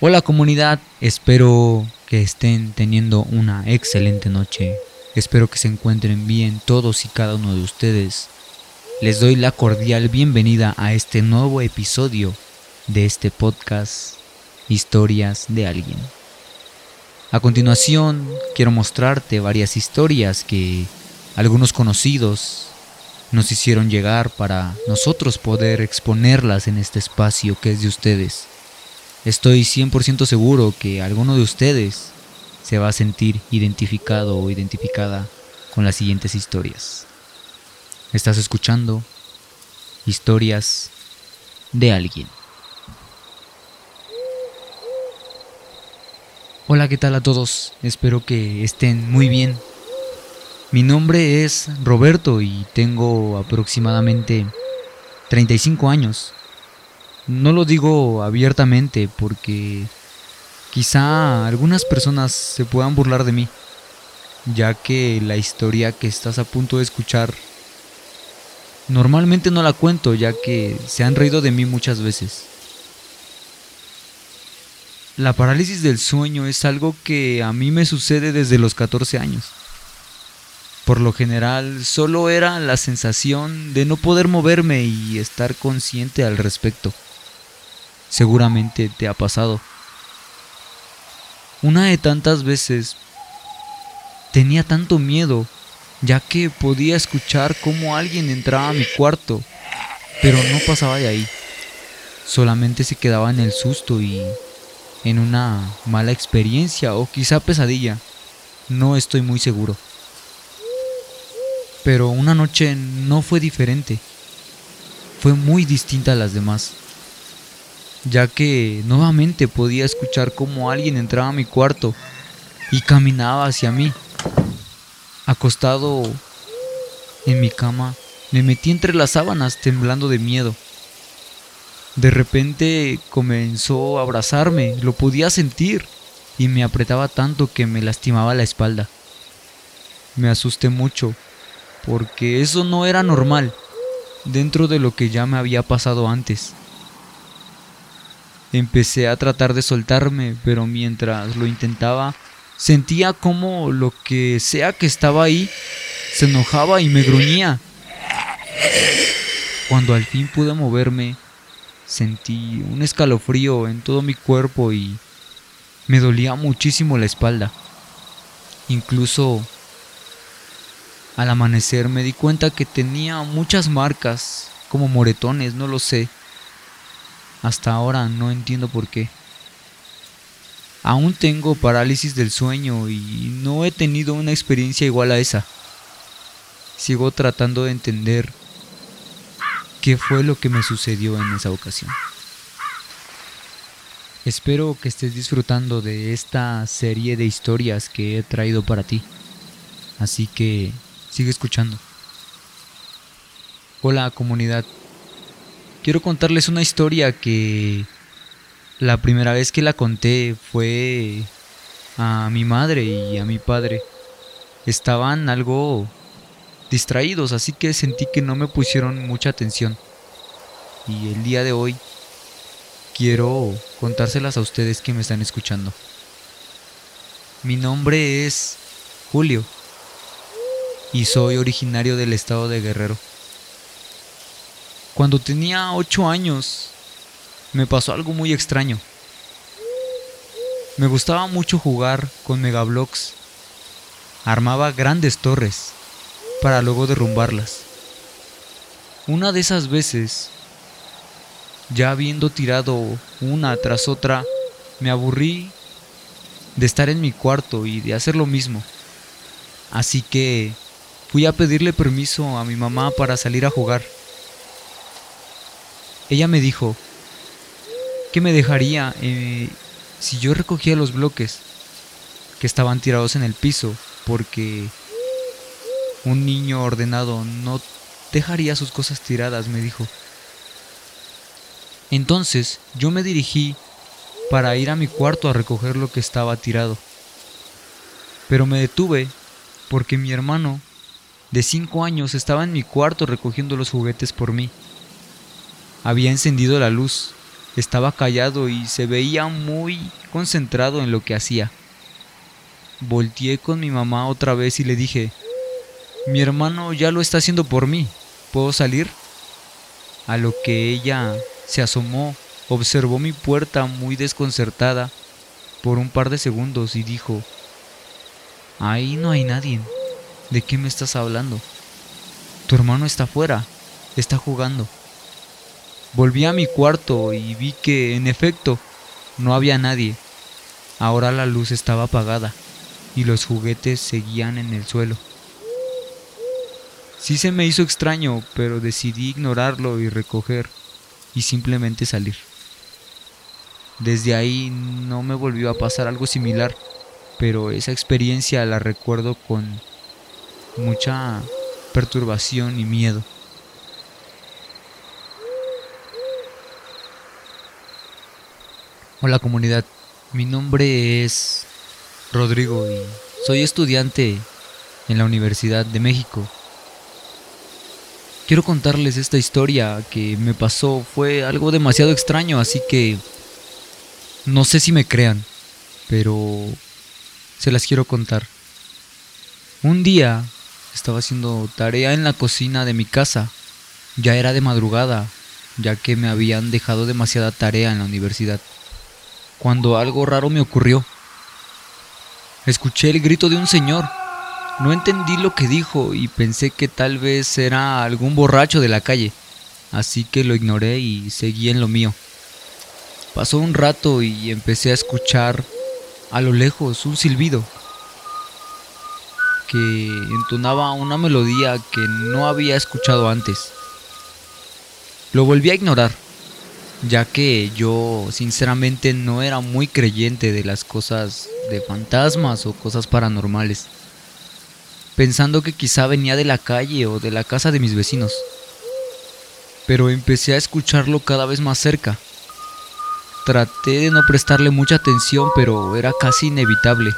Hola comunidad, espero que estén teniendo una excelente noche. Espero que se encuentren bien todos y cada uno de ustedes. Les doy la cordial bienvenida a este nuevo episodio de este podcast Historias de alguien. A continuación, quiero mostrarte varias historias que algunos conocidos nos hicieron llegar para nosotros poder exponerlas en este espacio que es de ustedes. Estoy 100% seguro que alguno de ustedes se va a sentir identificado o identificada con las siguientes historias. Estás escuchando historias de alguien. Hola, ¿qué tal a todos? Espero que estén muy bien. Mi nombre es Roberto y tengo aproximadamente 35 años. No lo digo abiertamente porque quizá algunas personas se puedan burlar de mí, ya que la historia que estás a punto de escuchar normalmente no la cuento, ya que se han reído de mí muchas veces. La parálisis del sueño es algo que a mí me sucede desde los 14 años. Por lo general, solo era la sensación de no poder moverme y estar consciente al respecto. Seguramente te ha pasado. Una de tantas veces tenía tanto miedo, ya que podía escuchar cómo alguien entraba a mi cuarto, pero no pasaba de ahí. Solamente se quedaba en el susto y en una mala experiencia o quizá pesadilla. No estoy muy seguro. Pero una noche no fue diferente. Fue muy distinta a las demás ya que nuevamente podía escuchar cómo alguien entraba a mi cuarto y caminaba hacia mí. Acostado en mi cama, me metí entre las sábanas temblando de miedo. De repente comenzó a abrazarme, lo podía sentir y me apretaba tanto que me lastimaba la espalda. Me asusté mucho, porque eso no era normal dentro de lo que ya me había pasado antes. Empecé a tratar de soltarme, pero mientras lo intentaba, sentía como lo que sea que estaba ahí se enojaba y me gruñía. Cuando al fin pude moverme, sentí un escalofrío en todo mi cuerpo y me dolía muchísimo la espalda. Incluso al amanecer me di cuenta que tenía muchas marcas, como moretones, no lo sé. Hasta ahora no entiendo por qué. Aún tengo parálisis del sueño y no he tenido una experiencia igual a esa. Sigo tratando de entender qué fue lo que me sucedió en esa ocasión. Espero que estés disfrutando de esta serie de historias que he traído para ti. Así que sigue escuchando. Hola comunidad, quiero contarles una historia que la primera vez que la conté fue a mi madre y a mi padre. Estaban algo distraídos, así que sentí que no me pusieron mucha atención. Y el día de hoy quiero contárselas a ustedes que me están escuchando. Mi nombre es Julio y soy originario del estado de Guerrero. Cuando tenía 8 años, me pasó algo muy extraño. Me gustaba mucho jugar con Megablocks. Armaba grandes torres para luego derrumbarlas. Una de esas veces, ya habiendo tirado una tras otra, me aburrí de estar en mi cuarto y de hacer lo mismo. Así que fui a pedirle permiso a mi mamá para salir a jugar. Ella me dijo que me dejaría eh, si yo recogía los bloques que estaban tirados en el piso, porque un niño ordenado no dejaría sus cosas tiradas, me dijo. Entonces yo me dirigí para ir a mi cuarto a recoger lo que estaba tirado. Pero me detuve porque mi hermano de cinco años estaba en mi cuarto recogiendo los juguetes por mí había encendido la luz Estaba callado y se veía muy concentrado en lo que hacía. Volteé con mi mamá otra vez y le dije, mi hermano ya lo está haciendo por mí, ¿puedo salir? A lo que ella se asomó, observó mi puerta muy desconcertada por un par de segundos y dijo, ahí no hay nadie, ¿de qué me estás hablando? Tu hermano está afuera, está jugando. Volví a mi cuarto y vi que, en efecto, no había nadie. Ahora la luz estaba apagada y los juguetes seguían en el suelo. Sí se me hizo extraño, pero decidí ignorarlo y recoger y simplemente salir. Desde ahí no me volvió a pasar algo similar, pero esa experiencia la recuerdo con mucha perturbación y miedo. Hola comunidad, mi nombre es Rodrigo y soy estudiante en la Universidad de México. Quiero contarles esta historia que me pasó, fue algo demasiado extraño, así que no sé si me crean, pero se las quiero contar. Un día estaba haciendo tarea en la cocina de mi casa. Ya era de madrugada, ya que me habían dejado demasiada tarea en la universidad cuando algo raro me ocurrió. Escuché el grito de un señor. No entendí lo que dijo y pensé que tal vez era algún borracho de la calle, así que lo ignoré y seguí en lo mío. Pasó un rato y empecé a escuchar a lo lejos un silbido que entonaba una melodía que no había escuchado antes. Lo volví a ignorar ya que yo sinceramente no era muy creyente de las cosas de fantasmas o cosas paranormales, pensando que quizá venía de la calle o de la casa de mis vecinos. Pero empecé a escucharlo cada vez más cerca. Traté de no prestarle mucha atención, pero era casi inevitable.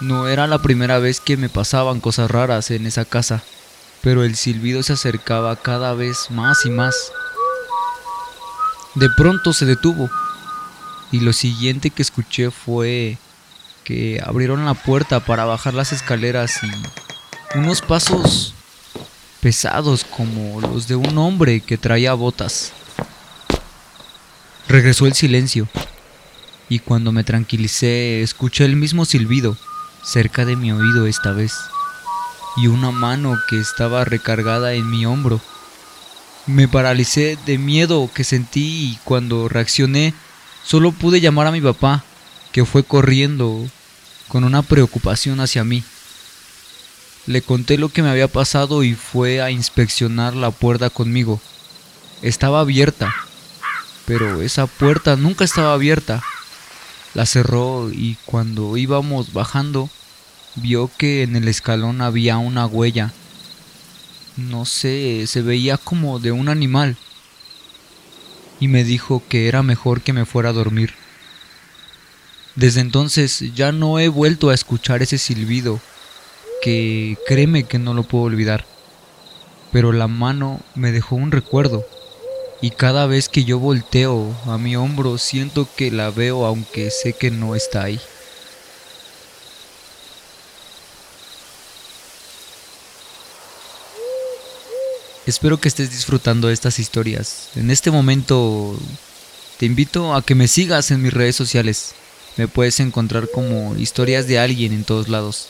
No era la primera vez que me pasaban cosas raras en esa casa, pero el silbido se acercaba cada vez más y más. De pronto se detuvo y lo siguiente que escuché fue que abrieron la puerta para bajar las escaleras y unos pasos pesados como los de un hombre que traía botas. Regresó el silencio y cuando me tranquilicé escuché el mismo silbido cerca de mi oído esta vez y una mano que estaba recargada en mi hombro me paralicé de miedo que sentí y cuando reaccioné solo pude llamar a mi papá, que fue corriendo con una preocupación hacia mí. Le conté lo que me había pasado y fue a inspeccionar la puerta conmigo. Estaba abierta, pero esa puerta nunca estaba abierta. La cerró y cuando íbamos bajando vio que en el escalón había una huella no sé, se veía como de un animal. Y me dijo que era mejor que me fuera a dormir. Desde entonces ya no he vuelto a escuchar ese silbido, que créeme que no lo puedo olvidar. Pero la mano me dejó un recuerdo, y cada vez que yo volteo a mi hombro siento que la veo aunque sé que no está ahí. Espero que estés disfrutando de estas historias. En este momento te invito a que me sigas en mis redes sociales. Me puedes encontrar como historias de alguien en todos lados.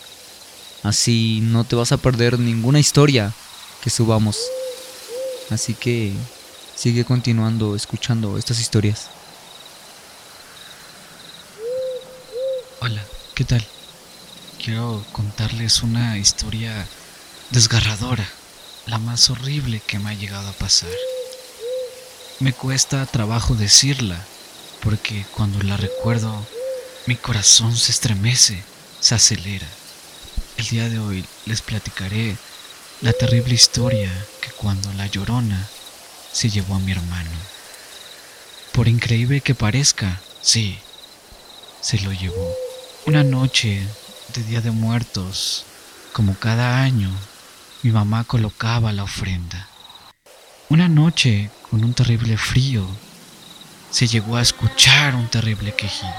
Así no te vas a perder ninguna historia que subamos. Así que sigue continuando escuchando estas historias. Hola, ¿qué tal? Quiero contarles una historia desgarradora la más horrible que me ha llegado a pasar. Me cuesta trabajo decirla, porque cuando la recuerdo, mi corazón se estremece, se acelera. El día de hoy les platicaré la terrible historia que cuando la llorona se llevó a mi hermano. Por increíble que parezca, sí, se lo llevó. Una noche de Día de Muertos, como cada año, mi mamá colocaba la ofrenda. Una noche con un terrible frío, se llegó a escuchar un terrible quejido.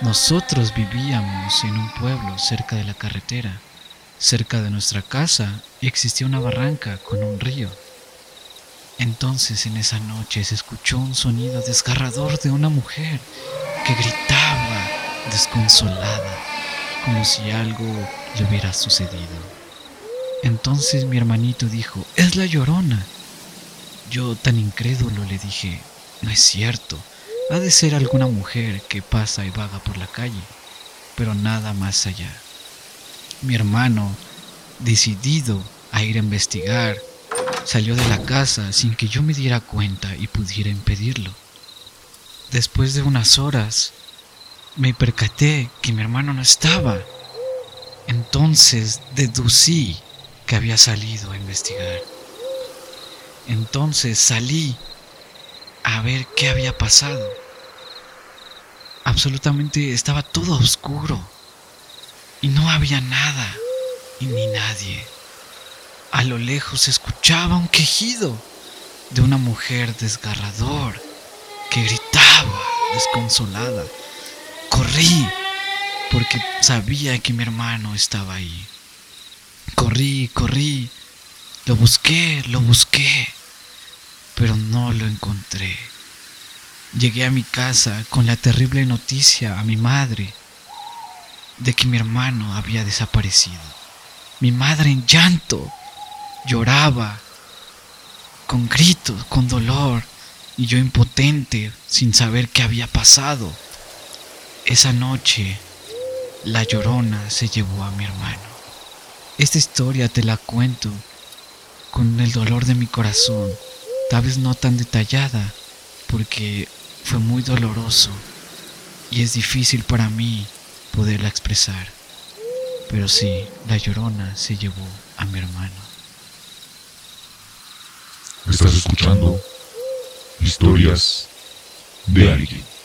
Nosotros vivíamos en un pueblo cerca de la carretera. Cerca de nuestra casa existía una barranca con un río. Entonces en esa noche se escuchó un sonido desgarrador de una mujer que gritaba desconsolada, como si algo le hubiera sucedido. Entonces mi hermanito dijo, es la llorona. Yo tan incrédulo le dije, no es cierto, ha de ser alguna mujer que pasa y vaga por la calle, pero nada más allá. Mi hermano, decidido a ir a investigar, Salió de la casa sin que yo me diera cuenta y pudiera impedirlo. Después de unas horas, me percaté que mi hermano no estaba. Entonces deducí que había salido a investigar. Entonces salí a ver qué había pasado. Absolutamente estaba todo oscuro y no había nada y ni nadie. A lo lejos se escuchaba un quejido de una mujer desgarrador que gritaba desconsolada. Corrí porque sabía que mi hermano estaba ahí. Corrí, corrí, lo busqué, lo busqué, pero no lo encontré. Llegué a mi casa con la terrible noticia a mi madre de que mi hermano había desaparecido. Mi madre en llanto Lloraba con gritos, con dolor, y yo impotente, sin saber qué había pasado. Esa noche, la llorona se llevó a mi hermano. Esta historia te la cuento con el dolor de mi corazón, tal vez no tan detallada, porque fue muy doloroso y es difícil para mí poderla expresar. Pero sí, la llorona se llevó a mi hermano. Estás escuchando historias de alguien.